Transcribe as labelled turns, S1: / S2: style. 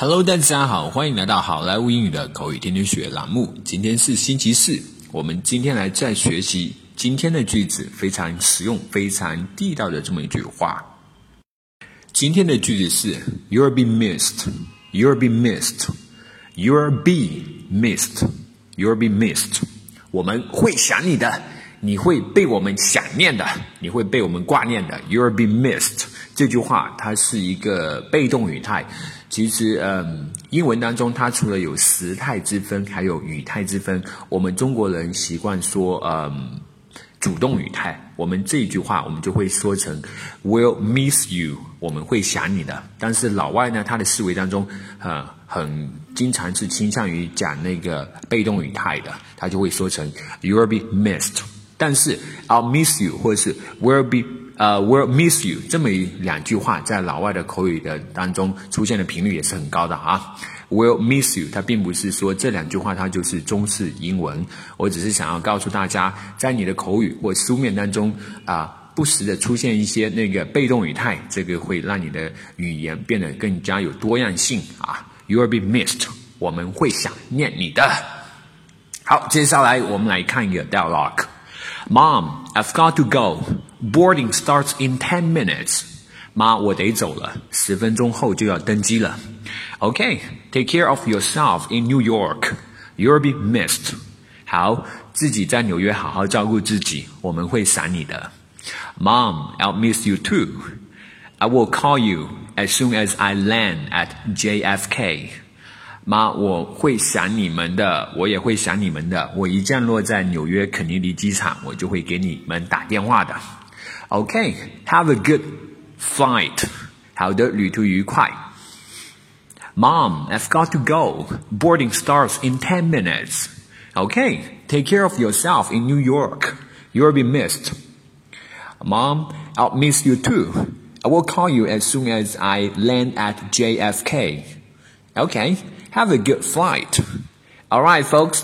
S1: hello 大家好欢迎来到好莱坞英语的口语天天学栏目。今天是星期四我们今天来再学习今天的句子非常实用非常地道的这么一句话。今天的句子是 you'll be missed. You'll be missed. You'll be missed. You'll be missed. 我们会想你的你会被我们想念的你会被我们挂念的。You'll be missed. 这句话它是一个被动语态。其实，嗯，英文当中它除了有时态之分，还有语态之分。我们中国人习惯说，嗯，主动语态。我们这句话，我们就会说成 "Will miss you"，我们会想你的。但是老外呢，他的思维当中，呃，很经常是倾向于讲那个被动语态的，他就会说成 "You'll be missed"。但是 "I'll miss you" 或者是 "Will be"。呃，will miss you 这么一两句话，在老外的口语的当中出现的频率也是很高的啊。will miss you，它并不是说这两句话它就是中式英文，我只是想要告诉大家，在你的口语或书面当中啊，不时的出现一些那个被动语态，这个会让你的语言变得更加有多样性啊。You will be missed，我们会想念你的。好，接下来我们来看一个 dialogue。Mom, I've got to go. Boarding starts in ten minutes. 妈，我得走了，十分钟后就要登机了。Okay, take care of yourself in New York. You'll be missed. 好，自己在纽约好好照顾自己，我们会想你的。Mom, I'll miss you too. I will call you as soon as I land at JFK. 妈，我会想你们的，我也会想你们的。我一降落在纽约肯尼迪机场，我就会给你们打电话的。 OK，have a good flight。好的，旅途愉快。Mom, I've got to go. Boarding starts in ten minutes. Okay, take care of yourself in New York. You'll be missed. Mom, I'll miss you too. I will call you as soon as I land at JFK. Okay. Have a good flight. All right, folks.